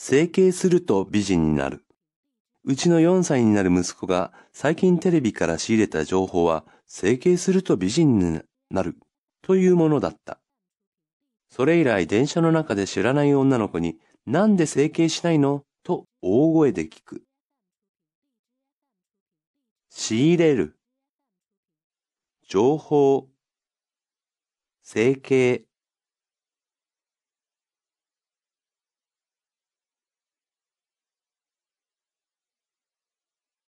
整形すると美人になる。うちの4歳になる息子が最近テレビから仕入れた情報は整形すると美人になるというものだった。それ以来電車の中で知らない女の子になんで整形しないの？と大声で聞く。仕入れる。情報。整形。